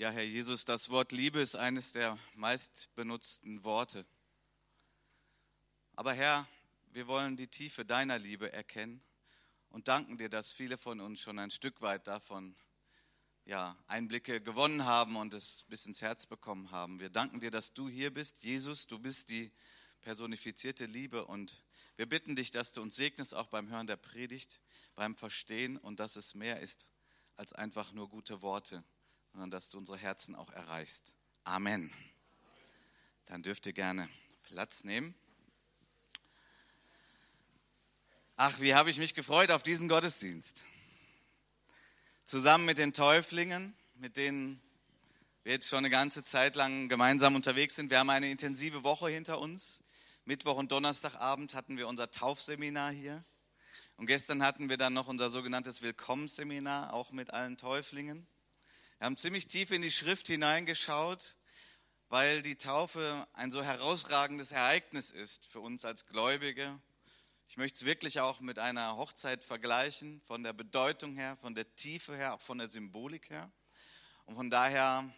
Ja, Herr Jesus, das Wort Liebe ist eines der meistbenutzten Worte. Aber Herr, wir wollen die Tiefe deiner Liebe erkennen und danken dir, dass viele von uns schon ein Stück weit davon ja, Einblicke gewonnen haben und es bis ins Herz bekommen haben. Wir danken dir, dass du hier bist. Jesus, du bist die personifizierte Liebe und wir bitten dich, dass du uns segnest, auch beim Hören der Predigt, beim Verstehen und dass es mehr ist als einfach nur gute Worte sondern dass du unsere Herzen auch erreichst. Amen. Dann dürft ihr gerne Platz nehmen. Ach, wie habe ich mich gefreut auf diesen Gottesdienst. Zusammen mit den Täuflingen, mit denen wir jetzt schon eine ganze Zeit lang gemeinsam unterwegs sind. Wir haben eine intensive Woche hinter uns. Mittwoch und Donnerstagabend hatten wir unser Taufseminar hier. Und gestern hatten wir dann noch unser sogenanntes Willkommensseminar, auch mit allen Täuflingen. Wir haben ziemlich tief in die Schrift hineingeschaut, weil die Taufe ein so herausragendes Ereignis ist für uns als Gläubige. Ich möchte es wirklich auch mit einer Hochzeit vergleichen, von der Bedeutung her, von der Tiefe her, auch von der Symbolik her. Und von daher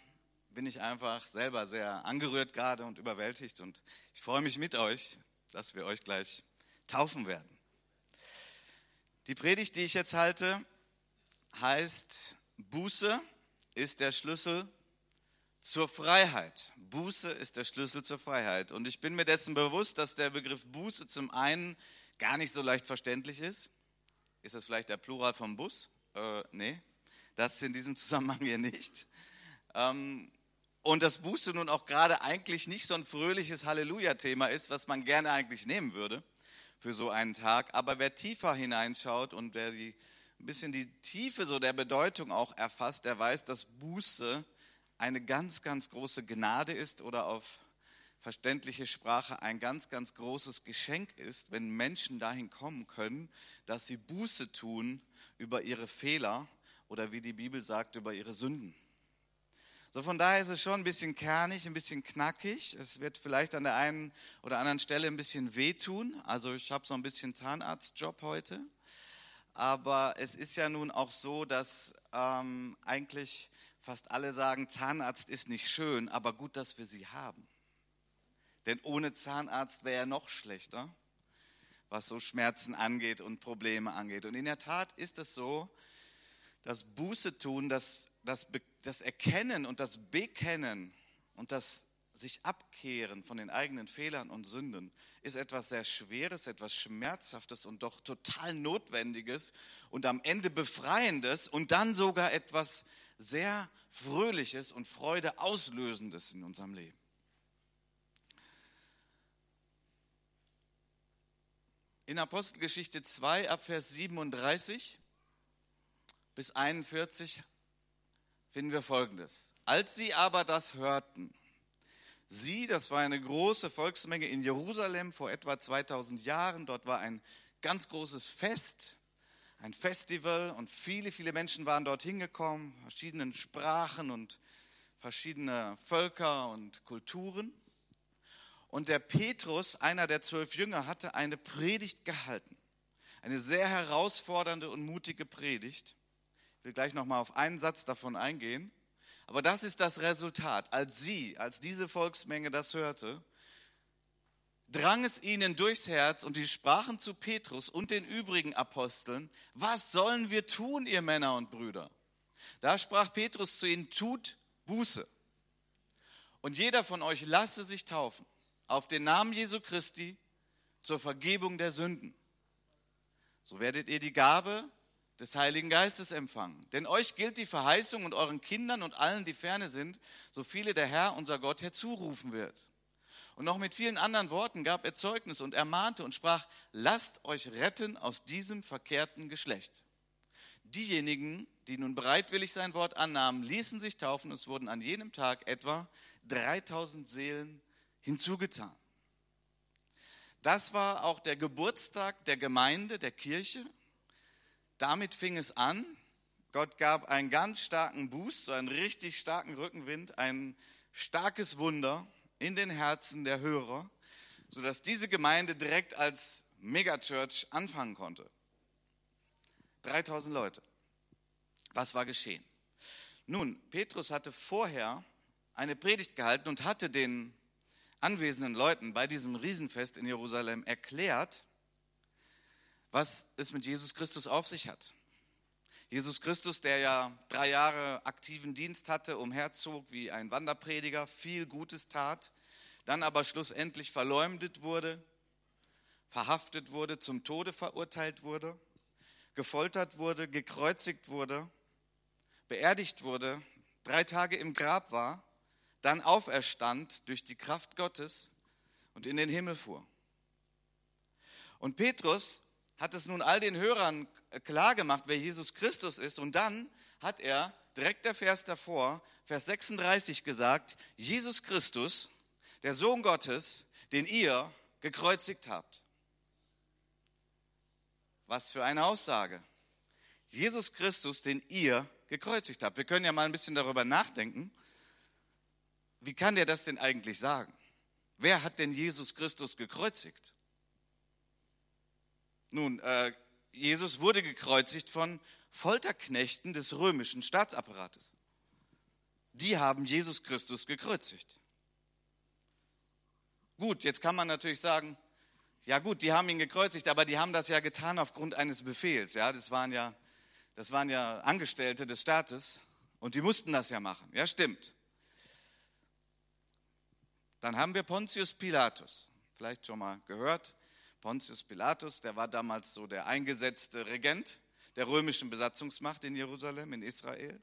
bin ich einfach selber sehr angerührt gerade und überwältigt und ich freue mich mit euch, dass wir euch gleich taufen werden. Die Predigt, die ich jetzt halte, heißt Buße ist der Schlüssel zur Freiheit. Buße ist der Schlüssel zur Freiheit. Und ich bin mir dessen bewusst, dass der Begriff Buße zum einen gar nicht so leicht verständlich ist. Ist das vielleicht der Plural vom Bus? Äh, nee, das ist in diesem Zusammenhang hier nicht. Ähm, und dass Buße nun auch gerade eigentlich nicht so ein fröhliches Halleluja-Thema ist, was man gerne eigentlich nehmen würde für so einen Tag. Aber wer tiefer hineinschaut und wer die ein bisschen die Tiefe so der Bedeutung auch erfasst, der weiß, dass Buße eine ganz, ganz große Gnade ist oder auf verständliche Sprache ein ganz, ganz großes Geschenk ist, wenn Menschen dahin kommen können, dass sie Buße tun über ihre Fehler oder wie die Bibel sagt, über ihre Sünden. So von daher ist es schon ein bisschen kernig, ein bisschen knackig. Es wird vielleicht an der einen oder anderen Stelle ein bisschen wehtun. Also ich habe so ein bisschen Zahnarztjob heute. Aber es ist ja nun auch so, dass ähm, eigentlich fast alle sagen, Zahnarzt ist nicht schön, aber gut, dass wir sie haben. Denn ohne Zahnarzt wäre er noch schlechter, was so Schmerzen angeht und Probleme angeht. Und in der Tat ist es so, dass Buße tun, das, das, das Erkennen und das Bekennen und das sich abkehren von den eigenen Fehlern und Sünden ist etwas sehr Schweres, etwas Schmerzhaftes und doch total Notwendiges und am Ende Befreiendes und dann sogar etwas sehr Fröhliches und Freude auslösendes in unserem Leben. In Apostelgeschichte 2 ab Vers 37 bis 41 finden wir Folgendes. Als sie aber das hörten, Sie, das war eine große Volksmenge in Jerusalem vor etwa 2000 Jahren. Dort war ein ganz großes Fest, ein Festival und viele, viele Menschen waren dort hingekommen, verschiedenen Sprachen und verschiedene Völker und Kulturen. Und der Petrus, einer der zwölf Jünger, hatte eine Predigt gehalten. Eine sehr herausfordernde und mutige Predigt. Ich will gleich nochmal auf einen Satz davon eingehen. Aber das ist das Resultat. Als sie, als diese Volksmenge das hörte, drang es ihnen durchs Herz und die sprachen zu Petrus und den übrigen Aposteln, was sollen wir tun, ihr Männer und Brüder? Da sprach Petrus zu ihnen, tut Buße. Und jeder von euch lasse sich taufen auf den Namen Jesu Christi zur Vergebung der Sünden. So werdet ihr die Gabe des Heiligen Geistes empfangen. Denn euch gilt die Verheißung und euren Kindern und allen, die ferne sind, so viele der Herr, unser Gott, herzurufen wird. Und noch mit vielen anderen Worten gab er Zeugnis und ermahnte und sprach, lasst euch retten aus diesem verkehrten Geschlecht. Diejenigen, die nun bereitwillig sein Wort annahmen, ließen sich taufen. Es wurden an jenem Tag etwa 3000 Seelen hinzugetan. Das war auch der Geburtstag der Gemeinde, der Kirche. Damit fing es an. Gott gab einen ganz starken Boost, so einen richtig starken Rückenwind, ein starkes Wunder in den Herzen der Hörer, sodass diese Gemeinde direkt als Megachurch anfangen konnte. 3000 Leute. Was war geschehen? Nun, Petrus hatte vorher eine Predigt gehalten und hatte den anwesenden Leuten bei diesem Riesenfest in Jerusalem erklärt, was es mit Jesus Christus auf sich hat. Jesus Christus, der ja drei Jahre aktiven Dienst hatte, umherzog wie ein Wanderprediger, viel Gutes tat, dann aber schlussendlich verleumdet wurde, verhaftet wurde, zum Tode verurteilt wurde, gefoltert wurde, gekreuzigt wurde, beerdigt wurde, drei Tage im Grab war, dann auferstand durch die Kraft Gottes und in den Himmel fuhr. Und Petrus hat es nun all den Hörern klar gemacht, wer Jesus Christus ist. Und dann hat er direkt der Vers davor, Vers 36 gesagt, Jesus Christus, der Sohn Gottes, den ihr gekreuzigt habt. Was für eine Aussage. Jesus Christus, den ihr gekreuzigt habt. Wir können ja mal ein bisschen darüber nachdenken. Wie kann der das denn eigentlich sagen? Wer hat denn Jesus Christus gekreuzigt? Nun, äh, Jesus wurde gekreuzigt von Folterknechten des römischen Staatsapparates. Die haben Jesus Christus gekreuzigt. Gut, jetzt kann man natürlich sagen, ja gut, die haben ihn gekreuzigt, aber die haben das ja getan aufgrund eines Befehls. Ja, das waren ja, das waren ja Angestellte des Staates und die mussten das ja machen. Ja, stimmt. Dann haben wir Pontius Pilatus, vielleicht schon mal gehört. Pontius Pilatus, der war damals so der eingesetzte Regent der römischen Besatzungsmacht in Jerusalem, in Israel.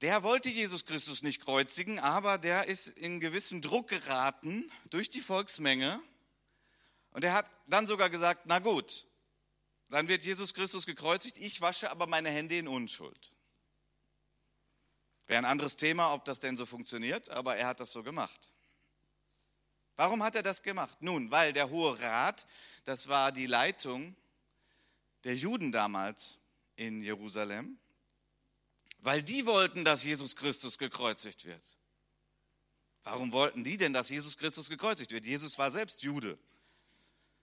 Der wollte Jesus Christus nicht kreuzigen, aber der ist in gewissen Druck geraten durch die Volksmenge. Und er hat dann sogar gesagt, na gut, dann wird Jesus Christus gekreuzigt, ich wasche aber meine Hände in Unschuld. Wäre ein anderes Thema, ob das denn so funktioniert, aber er hat das so gemacht. Warum hat er das gemacht? Nun, weil der Hohe Rat, das war die Leitung der Juden damals in Jerusalem, weil die wollten, dass Jesus Christus gekreuzigt wird. Warum wollten die denn, dass Jesus Christus gekreuzigt wird? Jesus war selbst Jude.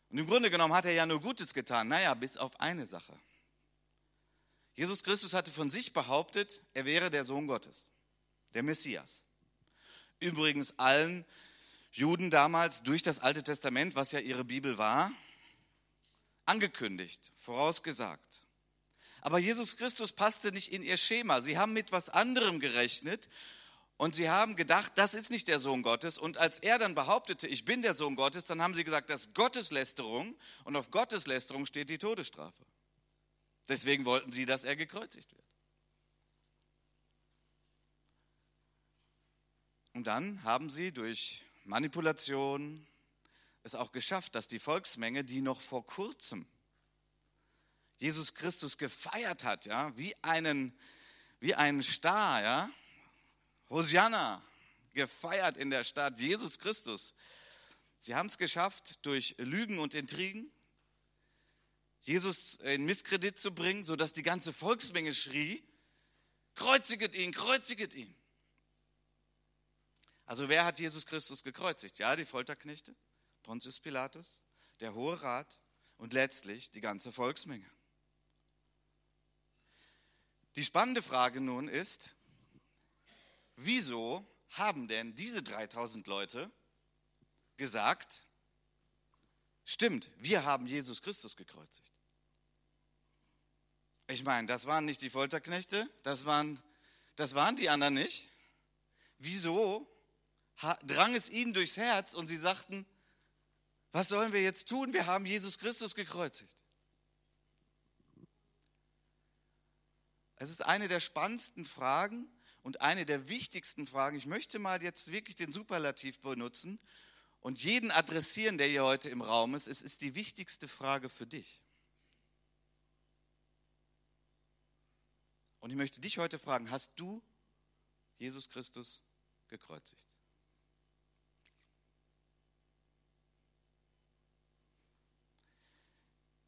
Und im Grunde genommen hat er ja nur Gutes getan. Naja, bis auf eine Sache. Jesus Christus hatte von sich behauptet, er wäre der Sohn Gottes, der Messias. Übrigens allen Juden damals durch das Alte Testament, was ja ihre Bibel war, angekündigt, vorausgesagt. Aber Jesus Christus passte nicht in ihr Schema. Sie haben mit was anderem gerechnet und sie haben gedacht, das ist nicht der Sohn Gottes. Und als er dann behauptete, ich bin der Sohn Gottes, dann haben sie gesagt, das ist Gotteslästerung und auf Gotteslästerung steht die Todesstrafe. Deswegen wollten sie, dass er gekreuzigt wird. Und dann haben sie durch Manipulation es auch geschafft, dass die Volksmenge, die noch vor kurzem Jesus Christus gefeiert hat, ja, wie einen, wie einen Star, ja, Hosianna, gefeiert in der Stadt, Jesus Christus. Sie haben es geschafft, durch Lügen und Intrigen Jesus in Misskredit zu bringen, sodass die ganze Volksmenge schrie, kreuziget ihn, kreuziget ihn. Also wer hat Jesus Christus gekreuzigt? Ja, die Folterknechte, Pontius Pilatus, der Hohe Rat und letztlich die ganze Volksmenge. Die spannende Frage nun ist, wieso haben denn diese 3000 Leute gesagt, stimmt, wir haben Jesus Christus gekreuzigt? Ich meine, das waren nicht die Folterknechte, das waren, das waren die anderen nicht. Wieso drang es ihnen durchs Herz und sie sagten, was sollen wir jetzt tun? Wir haben Jesus Christus gekreuzigt. Es ist eine der spannendsten Fragen und eine der wichtigsten Fragen. Ich möchte mal jetzt wirklich den Superlativ benutzen und jeden adressieren, der hier heute im Raum ist. Es ist die wichtigste Frage für dich. Und ich möchte dich heute fragen, hast du Jesus Christus gekreuzigt?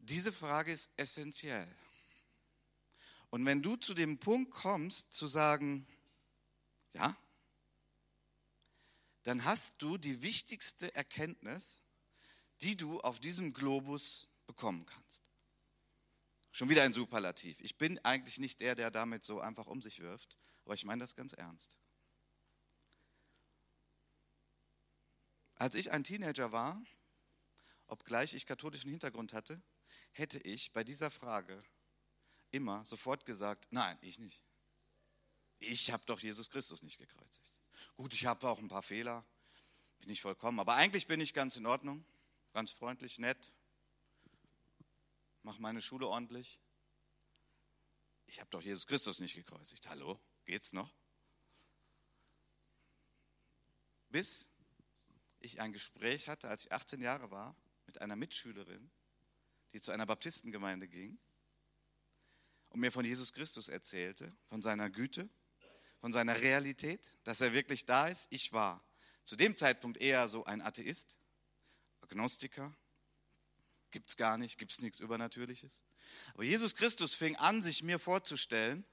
Diese Frage ist essentiell. Und wenn du zu dem Punkt kommst, zu sagen, ja, dann hast du die wichtigste Erkenntnis, die du auf diesem Globus bekommen kannst. Schon wieder ein Superlativ. Ich bin eigentlich nicht der, der damit so einfach um sich wirft, aber ich meine das ganz ernst. Als ich ein Teenager war, obgleich ich katholischen Hintergrund hatte, hätte ich bei dieser Frage immer sofort gesagt, nein, ich nicht. Ich habe doch Jesus Christus nicht gekreuzigt. Gut, ich habe auch ein paar Fehler, bin nicht vollkommen, aber eigentlich bin ich ganz in Ordnung, ganz freundlich, nett, mache meine Schule ordentlich. Ich habe doch Jesus Christus nicht gekreuzigt. Hallo, geht's noch? Bis ich ein Gespräch hatte, als ich 18 Jahre war, mit einer Mitschülerin, die zu einer Baptistengemeinde ging und mir von Jesus Christus erzählte, von seiner Güte, von seiner Realität, dass er wirklich da ist. Ich war zu dem Zeitpunkt eher so ein Atheist, Agnostiker, gibt es gar nicht, gibt es nichts Übernatürliches. Aber Jesus Christus fing an, sich mir vorzustellen,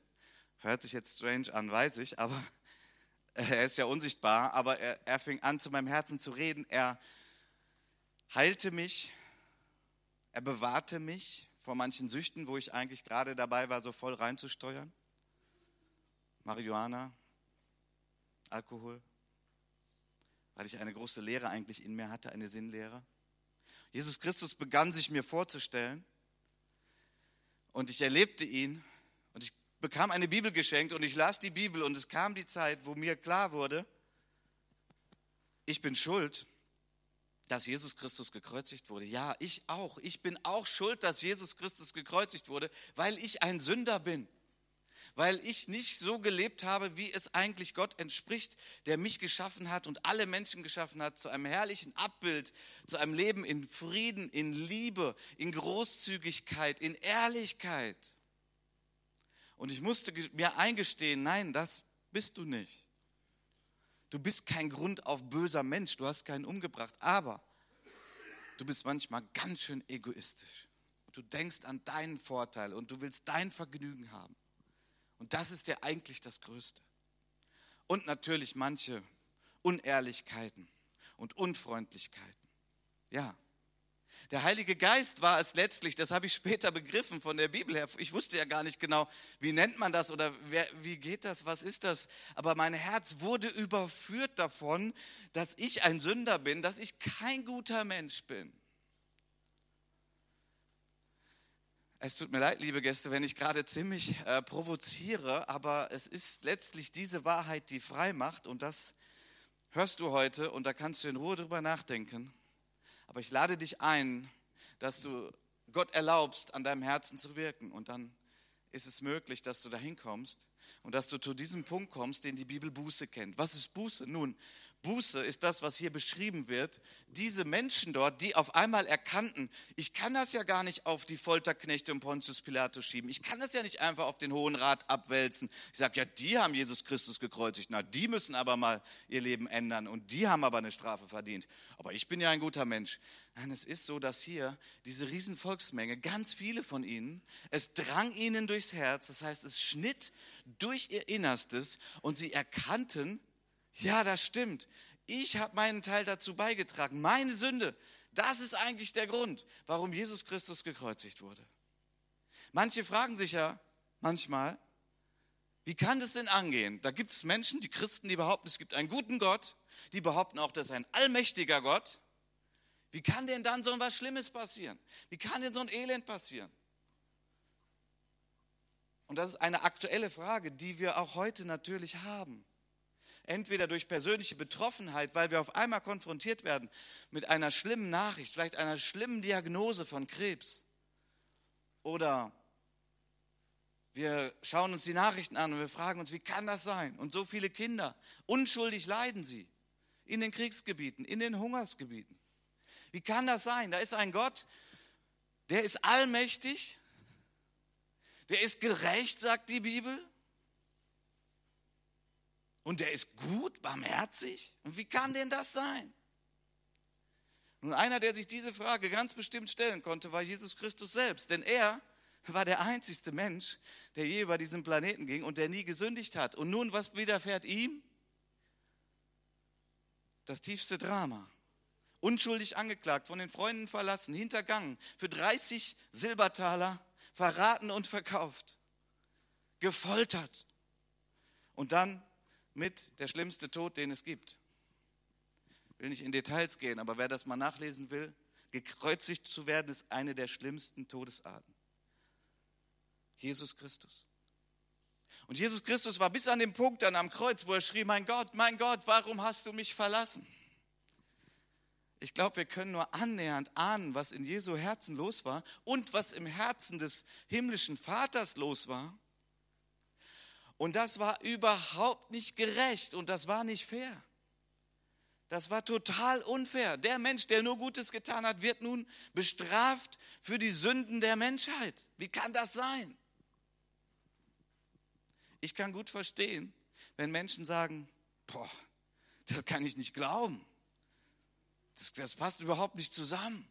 hört sich jetzt strange an, weiß ich, aber er ist ja unsichtbar, aber er, er fing an, zu meinem Herzen zu reden. Er heilte mich, er bewahrte mich vor manchen Süchten, wo ich eigentlich gerade dabei war, so voll reinzusteuern. Marihuana, Alkohol, weil ich eine große Lehre eigentlich in mir hatte, eine Sinnlehre. Jesus Christus begann sich mir vorzustellen und ich erlebte ihn und ich bekam eine Bibel geschenkt und ich las die Bibel und es kam die Zeit, wo mir klar wurde, ich bin schuld, dass Jesus Christus gekreuzigt wurde. Ja, ich auch. Ich bin auch schuld, dass Jesus Christus gekreuzigt wurde, weil ich ein Sünder bin weil ich nicht so gelebt habe, wie es eigentlich Gott entspricht, der mich geschaffen hat und alle Menschen geschaffen hat, zu einem herrlichen Abbild, zu einem Leben in Frieden, in Liebe, in Großzügigkeit, in Ehrlichkeit. Und ich musste mir eingestehen, nein, das bist du nicht. Du bist kein Grund auf böser Mensch, du hast keinen umgebracht, aber du bist manchmal ganz schön egoistisch. Du denkst an deinen Vorteil und du willst dein Vergnügen haben. Und das ist ja eigentlich das Größte. Und natürlich manche Unehrlichkeiten und Unfreundlichkeiten. Ja. Der Heilige Geist war es letztlich, das habe ich später begriffen von der Bibel her. Ich wusste ja gar nicht genau, wie nennt man das oder wer, wie geht das, was ist das. Aber mein Herz wurde überführt davon, dass ich ein Sünder bin, dass ich kein guter Mensch bin. Es tut mir leid, liebe Gäste, wenn ich gerade ziemlich äh, provoziere, aber es ist letztlich diese Wahrheit, die frei macht und das hörst du heute und da kannst du in Ruhe drüber nachdenken. Aber ich lade dich ein, dass du Gott erlaubst, an deinem Herzen zu wirken und dann ist es möglich, dass du dahin kommst und dass du zu diesem Punkt kommst, den die Bibel Buße kennt. Was ist Buße? Nun, Buße ist das, was hier beschrieben wird. Diese Menschen dort, die auf einmal erkannten, ich kann das ja gar nicht auf die Folterknechte und Pontius Pilatus schieben. Ich kann das ja nicht einfach auf den Hohen Rat abwälzen. Ich sage, ja, die haben Jesus Christus gekreuzigt. Na, die müssen aber mal ihr Leben ändern und die haben aber eine Strafe verdient. Aber ich bin ja ein guter Mensch. Nein, es ist so, dass hier diese Riesenvolksmenge, ganz viele von ihnen, es drang ihnen durchs Herz. Das heißt, es schnitt durch ihr Innerstes und sie erkannten, ja, das stimmt. Ich habe meinen Teil dazu beigetragen. Meine Sünde, das ist eigentlich der Grund, warum Jesus Christus gekreuzigt wurde. Manche fragen sich ja manchmal, wie kann das denn angehen? Da gibt es Menschen, die Christen, die behaupten, es gibt einen guten Gott, die behaupten auch, das ist ein allmächtiger Gott. Wie kann denn dann so was Schlimmes passieren? Wie kann denn so ein Elend passieren? Und das ist eine aktuelle Frage, die wir auch heute natürlich haben entweder durch persönliche Betroffenheit, weil wir auf einmal konfrontiert werden mit einer schlimmen Nachricht, vielleicht einer schlimmen Diagnose von Krebs. Oder wir schauen uns die Nachrichten an und wir fragen uns, wie kann das sein? Und so viele Kinder, unschuldig leiden sie in den Kriegsgebieten, in den Hungersgebieten. Wie kann das sein? Da ist ein Gott, der ist allmächtig, der ist gerecht, sagt die Bibel, und der ist gut, barmherzig? Und wie kann denn das sein? Nun, einer, der sich diese Frage ganz bestimmt stellen konnte, war Jesus Christus selbst. Denn er war der einzigste Mensch, der je über diesen Planeten ging und der nie gesündigt hat. Und nun, was widerfährt ihm? Das tiefste Drama. Unschuldig angeklagt, von den Freunden verlassen, hintergangen, für 30 Silbertaler verraten und verkauft, gefoltert und dann mit der schlimmste Tod, den es gibt. Ich will nicht in Details gehen, aber wer das mal nachlesen will, gekreuzigt zu werden, ist eine der schlimmsten Todesarten. Jesus Christus. Und Jesus Christus war bis an den Punkt dann am Kreuz, wo er schrie, mein Gott, mein Gott, warum hast du mich verlassen? Ich glaube, wir können nur annähernd ahnen, was in Jesu Herzen los war und was im Herzen des himmlischen Vaters los war. Und das war überhaupt nicht gerecht und das war nicht fair. Das war total unfair. Der Mensch, der nur Gutes getan hat, wird nun bestraft für die Sünden der Menschheit. Wie kann das sein? Ich kann gut verstehen, wenn Menschen sagen, boah, das kann ich nicht glauben. Das, das passt überhaupt nicht zusammen.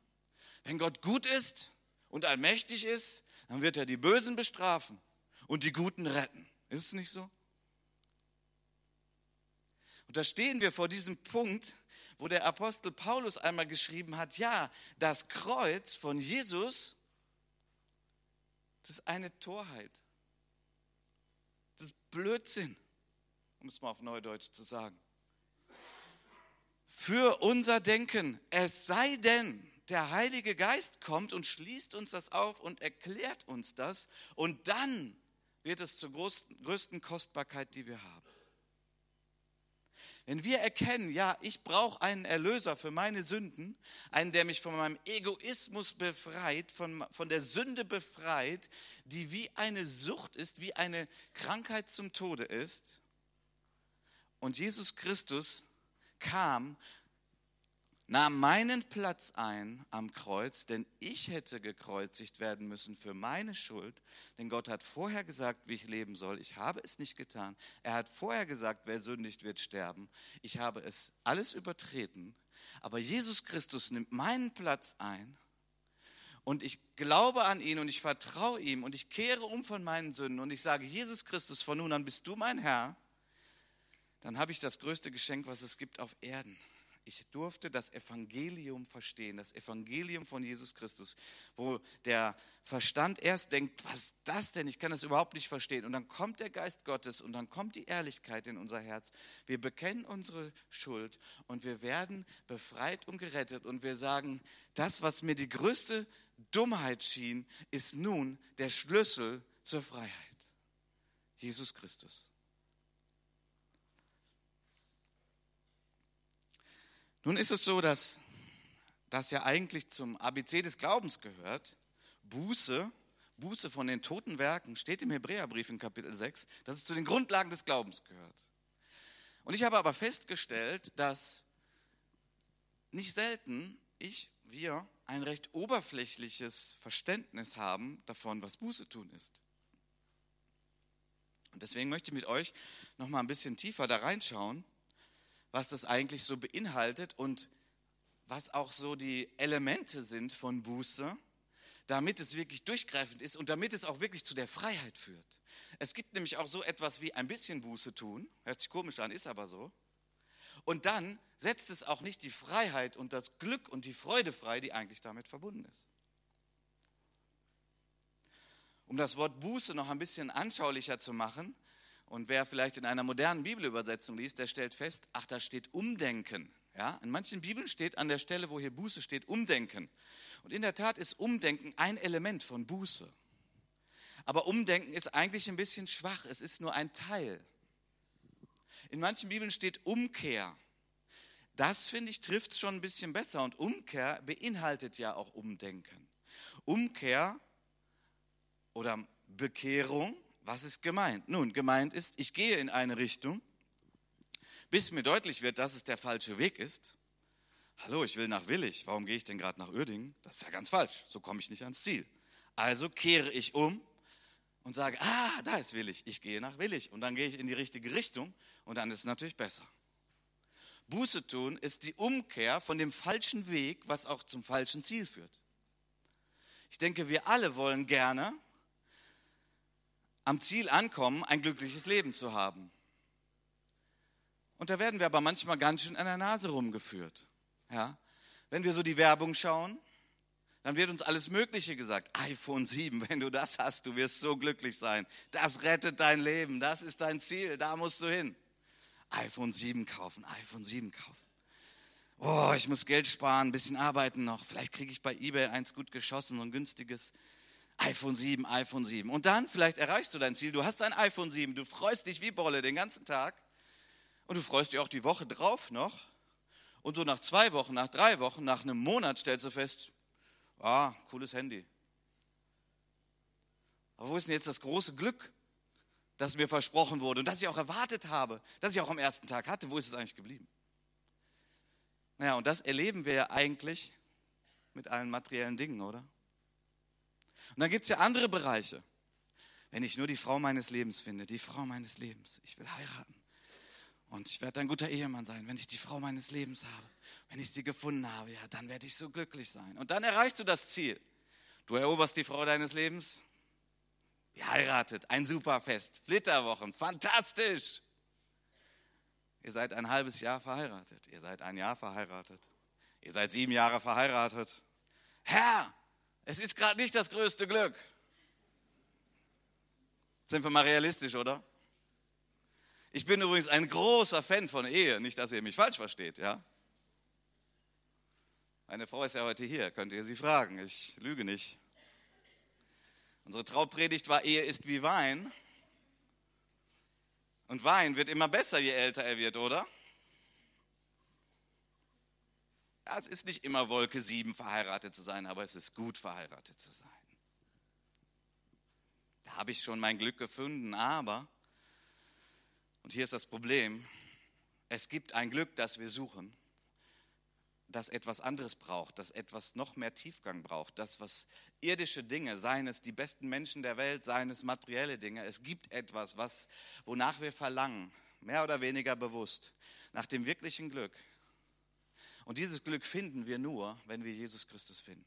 Wenn Gott gut ist und allmächtig ist, dann wird er die Bösen bestrafen und die Guten retten. Ist es nicht so? Und da stehen wir vor diesem Punkt, wo der Apostel Paulus einmal geschrieben hat, ja, das Kreuz von Jesus, das ist eine Torheit. Blödsinn, um es mal auf Neudeutsch zu sagen. Für unser Denken, es sei denn, der Heilige Geist kommt und schließt uns das auf und erklärt uns das und dann wird es zur größten Kostbarkeit, die wir haben. Wenn wir erkennen, ja, ich brauche einen Erlöser für meine Sünden, einen, der mich von meinem Egoismus befreit, von, von der Sünde befreit, die wie eine Sucht ist, wie eine Krankheit zum Tode ist. Und Jesus Christus kam nahm meinen Platz ein am Kreuz, denn ich hätte gekreuzigt werden müssen für meine Schuld. Denn Gott hat vorher gesagt, wie ich leben soll. Ich habe es nicht getan. Er hat vorher gesagt, wer sündigt, wird sterben. Ich habe es alles übertreten. Aber Jesus Christus nimmt meinen Platz ein. Und ich glaube an ihn und ich vertraue ihm und ich kehre um von meinen Sünden und ich sage, Jesus Christus, von nun an bist du mein Herr. Dann habe ich das größte Geschenk, was es gibt auf Erden ich durfte das Evangelium verstehen, das Evangelium von Jesus Christus, wo der Verstand erst denkt, was ist das denn? Ich kann das überhaupt nicht verstehen. Und dann kommt der Geist Gottes und dann kommt die Ehrlichkeit in unser Herz. Wir bekennen unsere Schuld und wir werden befreit und gerettet und wir sagen, das, was mir die größte Dummheit schien, ist nun der Schlüssel zur Freiheit. Jesus Christus. Nun ist es so, dass das ja eigentlich zum ABC des Glaubens gehört. Buße, Buße von den toten Werken, steht im Hebräerbrief in Kapitel 6, dass es zu den Grundlagen des Glaubens gehört. Und ich habe aber festgestellt, dass nicht selten ich, wir, ein recht oberflächliches Verständnis haben davon, was Buße tun ist. Und deswegen möchte ich mit euch noch mal ein bisschen tiefer da reinschauen was das eigentlich so beinhaltet und was auch so die Elemente sind von Buße, damit es wirklich durchgreifend ist und damit es auch wirklich zu der Freiheit führt. Es gibt nämlich auch so etwas wie ein bisschen Buße tun, hört sich komisch an, ist aber so. Und dann setzt es auch nicht die Freiheit und das Glück und die Freude frei, die eigentlich damit verbunden ist. Um das Wort Buße noch ein bisschen anschaulicher zu machen, und wer vielleicht in einer modernen Bibelübersetzung liest, der stellt fest, ach, da steht Umdenken. Ja, in manchen Bibeln steht an der Stelle, wo hier Buße steht, Umdenken. Und in der Tat ist Umdenken ein Element von Buße. Aber Umdenken ist eigentlich ein bisschen schwach. Es ist nur ein Teil. In manchen Bibeln steht Umkehr. Das, finde ich, trifft es schon ein bisschen besser. Und Umkehr beinhaltet ja auch Umdenken. Umkehr oder Bekehrung was ist gemeint? Nun, gemeint ist, ich gehe in eine Richtung, bis mir deutlich wird, dass es der falsche Weg ist. Hallo, ich will nach Willig. Warum gehe ich denn gerade nach Uerdingen? Das ist ja ganz falsch. So komme ich nicht ans Ziel. Also kehre ich um und sage, ah, da ist Willig. Ich gehe nach Willig. Und dann gehe ich in die richtige Richtung und dann ist es natürlich besser. Buße tun ist die Umkehr von dem falschen Weg, was auch zum falschen Ziel führt. Ich denke, wir alle wollen gerne am Ziel ankommen, ein glückliches Leben zu haben. Und da werden wir aber manchmal ganz schön an der Nase rumgeführt. Ja? Wenn wir so die Werbung schauen, dann wird uns alles Mögliche gesagt. iPhone 7, wenn du das hast, du wirst so glücklich sein. Das rettet dein Leben, das ist dein Ziel, da musst du hin. iPhone 7 kaufen, iPhone 7 kaufen. Oh, ich muss Geld sparen, ein bisschen arbeiten noch. Vielleicht kriege ich bei eBay eins gut geschossen, so ein günstiges iPhone 7, iPhone 7. Und dann, vielleicht erreichst du dein Ziel. Du hast ein iPhone 7, du freust dich wie Bolle den ganzen Tag. Und du freust dich auch die Woche drauf noch. Und so nach zwei Wochen, nach drei Wochen, nach einem Monat stellst du fest, Ah, cooles Handy. Aber wo ist denn jetzt das große Glück, das mir versprochen wurde und das ich auch erwartet habe, das ich auch am ersten Tag hatte? Wo ist es eigentlich geblieben? Naja, und das erleben wir ja eigentlich mit allen materiellen Dingen, oder? Und dann gibt es ja andere Bereiche. Wenn ich nur die Frau meines Lebens finde, die Frau meines Lebens, ich will heiraten. Und ich werde ein guter Ehemann sein, wenn ich die Frau meines Lebens habe. Wenn ich sie gefunden habe, ja, dann werde ich so glücklich sein. Und dann erreichst du das Ziel. Du eroberst die Frau deines Lebens. Ihr heiratet, ein Superfest, Flitterwochen, fantastisch. Ihr seid ein halbes Jahr verheiratet. Ihr seid ein Jahr verheiratet. Ihr seid sieben Jahre verheiratet. Herr, es ist gerade nicht das größte Glück. Sind wir mal realistisch, oder? Ich bin übrigens ein großer Fan von Ehe, nicht, dass ihr mich falsch versteht, ja. Meine Frau ist ja heute hier, könnt ihr sie fragen, ich lüge nicht. Unsere Traupredigt war, Ehe ist wie Wein. Und Wein wird immer besser, je älter er wird, oder? Es ist nicht immer Wolke 7 verheiratet zu sein, aber es ist gut verheiratet zu sein. Da habe ich schon mein Glück gefunden, aber und hier ist das Problem. Es gibt ein Glück, das wir suchen, das etwas anderes braucht, das etwas noch mehr Tiefgang braucht, das was irdische Dinge, seien es die besten Menschen der Welt, seien es materielle Dinge, es gibt etwas, was wonach wir verlangen, mehr oder weniger bewusst, nach dem wirklichen Glück. Und dieses Glück finden wir nur, wenn wir Jesus Christus finden.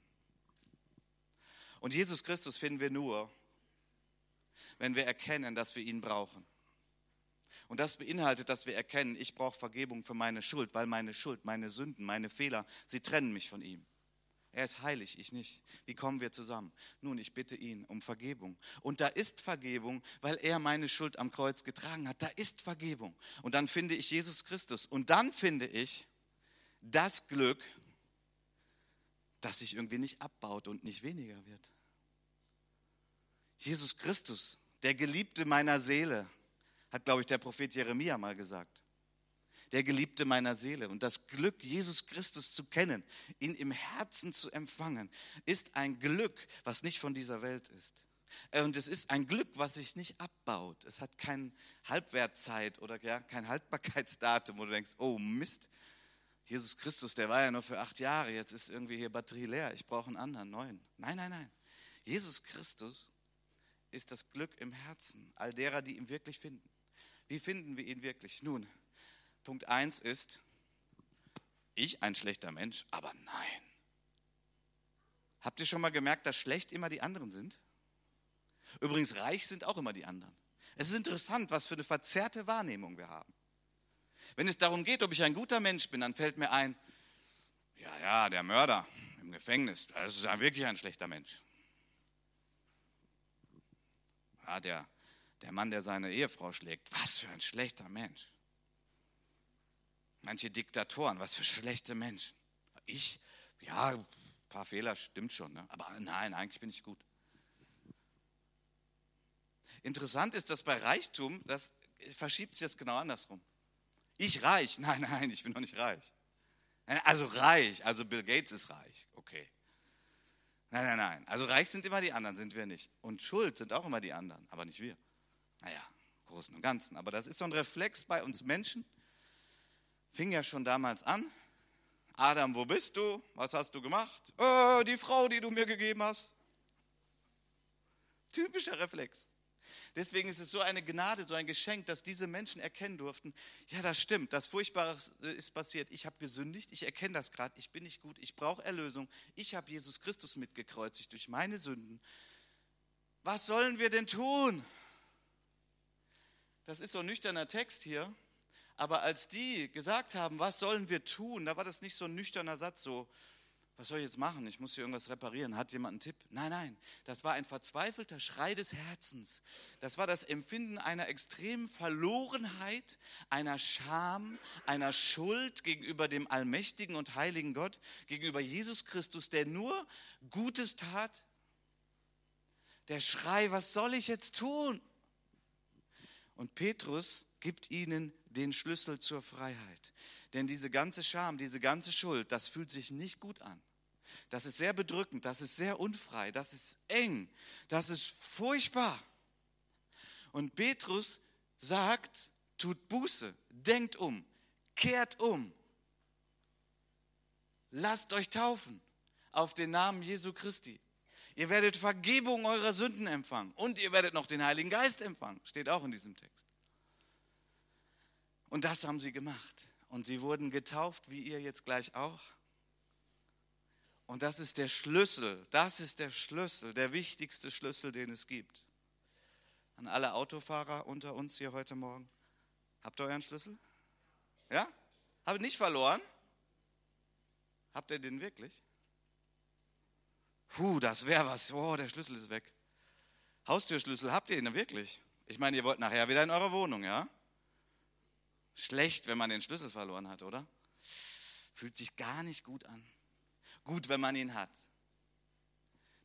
Und Jesus Christus finden wir nur, wenn wir erkennen, dass wir ihn brauchen. Und das beinhaltet, dass wir erkennen, ich brauche Vergebung für meine Schuld, weil meine Schuld, meine Sünden, meine Fehler, sie trennen mich von ihm. Er ist heilig, ich nicht. Wie kommen wir zusammen? Nun, ich bitte ihn um Vergebung. Und da ist Vergebung, weil er meine Schuld am Kreuz getragen hat. Da ist Vergebung. Und dann finde ich Jesus Christus. Und dann finde ich das Glück, das sich irgendwie nicht abbaut und nicht weniger wird. Jesus Christus, der Geliebte meiner Seele, hat, glaube ich, der Prophet Jeremia mal gesagt. Der Geliebte meiner Seele. Und das Glück, Jesus Christus zu kennen, ihn im Herzen zu empfangen, ist ein Glück, was nicht von dieser Welt ist. Und es ist ein Glück, was sich nicht abbaut. Es hat keine Halbwertzeit oder ja, kein Haltbarkeitsdatum, wo du denkst, oh Mist, Jesus Christus, der war ja nur für acht Jahre, jetzt ist irgendwie hier Batterie leer, ich brauche einen anderen, neuen. Nein, nein, nein. Jesus Christus ist das Glück im Herzen all derer, die ihn wirklich finden. Wie finden wir ihn wirklich? Nun, Punkt 1 ist, ich ein schlechter Mensch, aber nein. Habt ihr schon mal gemerkt, dass schlecht immer die anderen sind? Übrigens, reich sind auch immer die anderen. Es ist interessant, was für eine verzerrte Wahrnehmung wir haben. Wenn es darum geht, ob ich ein guter Mensch bin, dann fällt mir ein, ja, ja, der Mörder im Gefängnis, das ist ja wirklich ein schlechter Mensch. Ja, der der Mann, der seine Ehefrau schlägt, was für ein schlechter Mensch. Manche Diktatoren, was für schlechte Menschen. Ich, ja, ein paar Fehler stimmt schon, ne? aber nein, eigentlich bin ich gut. Interessant ist, dass bei Reichtum, das verschiebt sich jetzt genau andersrum. Ich reich, nein, nein, ich bin noch nicht reich. Also reich, also Bill Gates ist reich, okay. Nein, nein, nein. Also reich sind immer die anderen, sind wir nicht. Und schuld sind auch immer die anderen, aber nicht wir. Naja, im Großen und Ganzen. Aber das ist so ein Reflex bei uns Menschen. Fing ja schon damals an. Adam, wo bist du? Was hast du gemacht? Oh, die Frau, die du mir gegeben hast. Typischer Reflex. Deswegen ist es so eine Gnade, so ein Geschenk, dass diese Menschen erkennen durften, ja, das stimmt, das Furchtbare ist passiert. Ich habe gesündigt, ich erkenne das gerade, ich bin nicht gut, ich brauche Erlösung. Ich habe Jesus Christus mitgekreuzigt durch meine Sünden. Was sollen wir denn tun? Das ist so ein nüchterner Text hier. Aber als die gesagt haben, was sollen wir tun, da war das nicht so ein nüchterner Satz, so, was soll ich jetzt machen? Ich muss hier irgendwas reparieren. Hat jemand einen Tipp? Nein, nein. Das war ein verzweifelter Schrei des Herzens. Das war das Empfinden einer extremen Verlorenheit, einer Scham, einer Schuld gegenüber dem allmächtigen und heiligen Gott, gegenüber Jesus Christus, der nur Gutes tat. Der Schrei, was soll ich jetzt tun? Und Petrus gibt ihnen den Schlüssel zur Freiheit. Denn diese ganze Scham, diese ganze Schuld, das fühlt sich nicht gut an. Das ist sehr bedrückend, das ist sehr unfrei, das ist eng, das ist furchtbar. Und Petrus sagt, tut Buße, denkt um, kehrt um, lasst euch taufen auf den Namen Jesu Christi. Ihr werdet Vergebung eurer Sünden empfangen und ihr werdet noch den Heiligen Geist empfangen, steht auch in diesem Text. Und das haben sie gemacht. Und sie wurden getauft, wie ihr jetzt gleich auch. Und das ist der Schlüssel, das ist der Schlüssel, der wichtigste Schlüssel, den es gibt. An alle Autofahrer unter uns hier heute Morgen. Habt ihr euren Schlüssel? Ja? Habt ihr nicht verloren? Habt ihr den wirklich? Puh, das wäre was. Oh, der Schlüssel ist weg. Haustürschlüssel habt ihr ihn wirklich? Ich meine, ihr wollt nachher wieder in eure Wohnung, ja? Schlecht, wenn man den Schlüssel verloren hat, oder? Fühlt sich gar nicht gut an gut, wenn man ihn hat.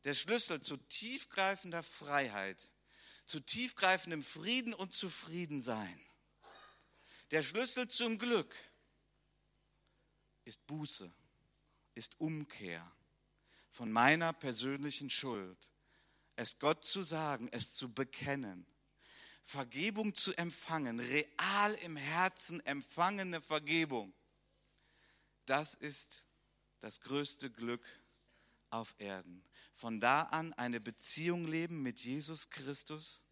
Der Schlüssel zu tiefgreifender Freiheit, zu tiefgreifendem Frieden und Zufriedensein. Der Schlüssel zum Glück ist Buße, ist Umkehr von meiner persönlichen Schuld. Es Gott zu sagen, es zu bekennen, Vergebung zu empfangen, real im Herzen empfangene Vergebung. Das ist das größte Glück auf Erden. Von da an eine Beziehung leben mit Jesus Christus,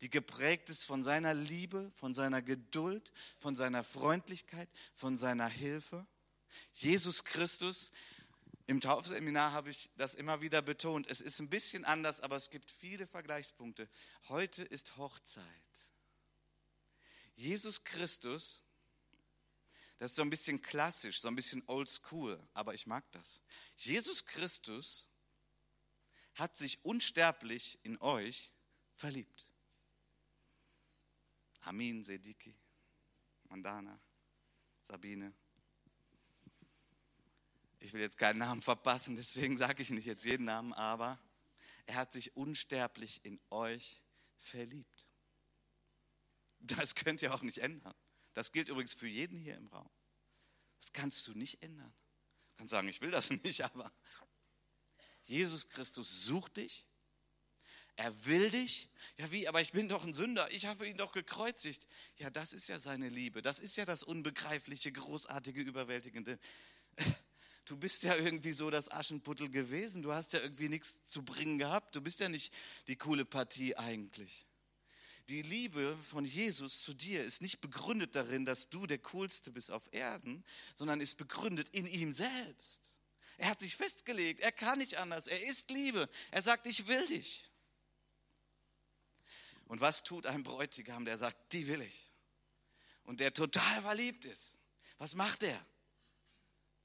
die geprägt ist von seiner Liebe, von seiner Geduld, von seiner Freundlichkeit, von seiner Hilfe. Jesus Christus, im Taufseminar habe ich das immer wieder betont. Es ist ein bisschen anders, aber es gibt viele Vergleichspunkte. Heute ist Hochzeit. Jesus Christus das ist so ein bisschen klassisch, so ein bisschen oldschool, aber ich mag das. Jesus Christus hat sich unsterblich in euch verliebt. Amin, Sediki, Mandana, Sabine. Ich will jetzt keinen Namen verpassen, deswegen sage ich nicht jetzt jeden Namen, aber er hat sich unsterblich in euch verliebt. Das könnt ihr auch nicht ändern. Das gilt übrigens für jeden hier im Raum. Das kannst du nicht ändern. Du kannst sagen, ich will das nicht, aber Jesus Christus sucht dich. Er will dich. Ja, wie? Aber ich bin doch ein Sünder. Ich habe ihn doch gekreuzigt. Ja, das ist ja seine Liebe. Das ist ja das Unbegreifliche, Großartige, Überwältigende. Du bist ja irgendwie so das Aschenputtel gewesen. Du hast ja irgendwie nichts zu bringen gehabt. Du bist ja nicht die coole Partie eigentlich. Die Liebe von Jesus zu dir ist nicht begründet darin, dass du der Coolste bist auf Erden, sondern ist begründet in ihm selbst. Er hat sich festgelegt, er kann nicht anders, er ist Liebe. Er sagt, ich will dich. Und was tut ein Bräutigam, der sagt, die will ich? Und der total verliebt ist. Was macht er?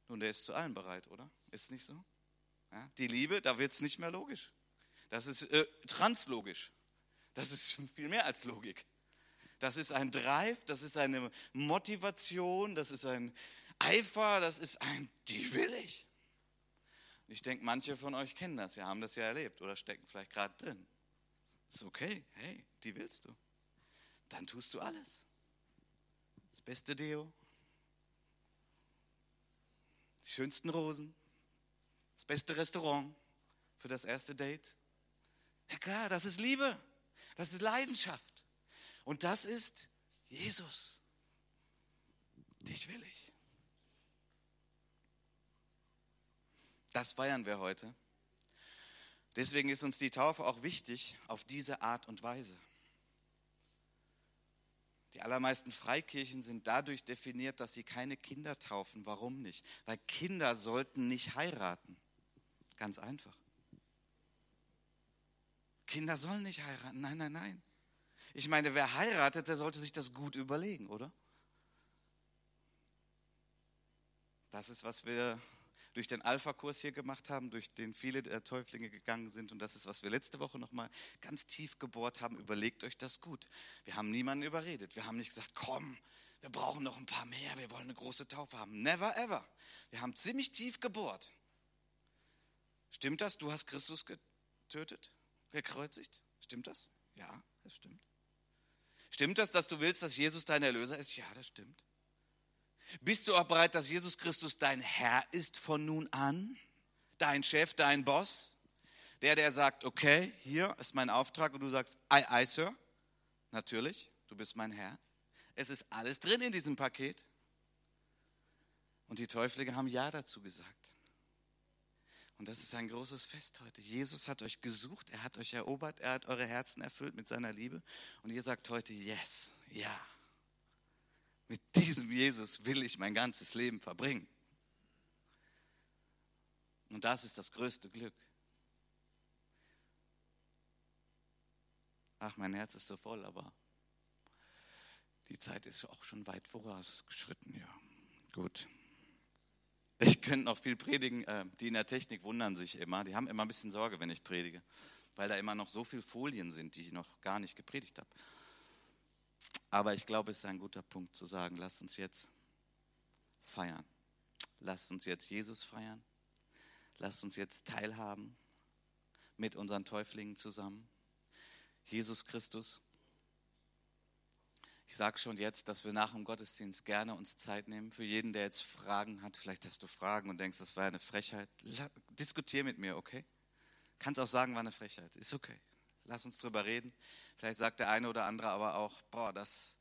Nun, der ist zu allem bereit, oder? Ist nicht so? Ja, die Liebe, da wird es nicht mehr logisch. Das ist äh, translogisch. Das ist viel mehr als Logik. Das ist ein Drive, das ist eine Motivation, das ist ein Eifer, das ist ein, die will ich. Ich denke, manche von euch kennen das, ja, haben das ja erlebt oder stecken vielleicht gerade drin. Ist okay, hey, die willst du. Dann tust du alles. Das beste Deo, die schönsten Rosen, das beste Restaurant für das erste Date. Ja klar, das ist Liebe. Das ist Leidenschaft. Und das ist Jesus. Dich will ich. Das feiern wir heute. Deswegen ist uns die Taufe auch wichtig auf diese Art und Weise. Die allermeisten Freikirchen sind dadurch definiert, dass sie keine Kinder taufen. Warum nicht? Weil Kinder sollten nicht heiraten. Ganz einfach. Kinder sollen nicht heiraten. Nein, nein, nein. Ich meine, wer heiratet, der sollte sich das gut überlegen, oder? Das ist, was wir durch den Alpha-Kurs hier gemacht haben, durch den viele der Täuflinge gegangen sind. Und das ist, was wir letzte Woche nochmal ganz tief gebohrt haben. Überlegt euch das gut. Wir haben niemanden überredet. Wir haben nicht gesagt, komm, wir brauchen noch ein paar mehr, wir wollen eine große Taufe haben. Never ever. Wir haben ziemlich tief gebohrt. Stimmt das? Du hast Christus getötet, gekreuzigt? Stimmt das? Ja, das stimmt. Stimmt das, dass du willst, dass Jesus dein Erlöser ist? Ja, das stimmt. Bist du auch bereit, dass Jesus Christus dein Herr ist von nun an? Dein Chef, dein Boss? Der, der sagt, okay, hier ist mein Auftrag und du sagst, aye, aye, Sir. Natürlich, du bist mein Herr. Es ist alles drin in diesem Paket. Und die Täuflinge haben Ja dazu gesagt. Und das ist ein großes Fest heute. Jesus hat euch gesucht, er hat euch erobert, er hat eure Herzen erfüllt mit seiner Liebe. Und ihr sagt heute Yes, ja. Mit diesem Jesus will ich mein ganzes Leben verbringen. Und das ist das größte Glück. Ach, mein Herz ist so voll, aber die Zeit ist auch schon weit vorausgeschritten, ja. Gut. Ich könnte noch viel predigen. Äh, die in der Technik wundern sich immer. Die haben immer ein bisschen Sorge, wenn ich predige, weil da immer noch so viele Folien sind, die ich noch gar nicht gepredigt habe. Aber ich glaube, es ist ein guter Punkt zu sagen, lasst uns jetzt feiern. Lasst uns jetzt Jesus feiern. Lasst uns jetzt teilhaben mit unseren Täuflingen zusammen. Jesus Christus ich sage schon jetzt, dass wir nach dem Gottesdienst gerne uns Zeit nehmen. Für jeden, der jetzt Fragen hat, vielleicht hast du Fragen und denkst, das war eine Frechheit, diskutier mit mir, okay? Kannst auch sagen, war eine Frechheit, ist okay. Lass uns drüber reden. Vielleicht sagt der eine oder andere aber auch, boah, das,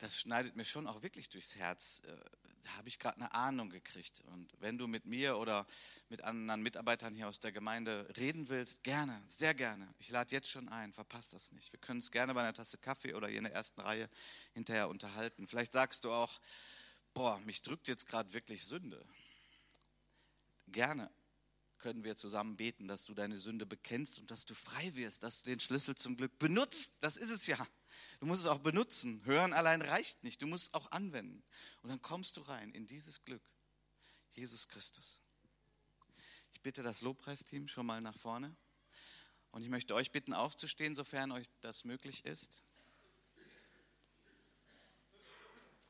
das schneidet mir schon auch wirklich durchs Herz. Äh, da habe ich gerade eine Ahnung gekriegt. Und wenn du mit mir oder mit anderen Mitarbeitern hier aus der Gemeinde reden willst, gerne, sehr gerne. Ich lade jetzt schon ein, verpasst das nicht. Wir können uns gerne bei einer Tasse Kaffee oder hier in der ersten Reihe hinterher unterhalten. Vielleicht sagst du auch, boah, mich drückt jetzt gerade wirklich Sünde. Gerne können wir zusammen beten, dass du deine Sünde bekennst und dass du frei wirst, dass du den Schlüssel zum Glück benutzt. Das ist es ja. Du musst es auch benutzen. Hören allein reicht nicht. Du musst es auch anwenden. Und dann kommst du rein in dieses Glück. Jesus Christus. Ich bitte das Lobpreisteam schon mal nach vorne. Und ich möchte euch bitten, aufzustehen, sofern euch das möglich ist.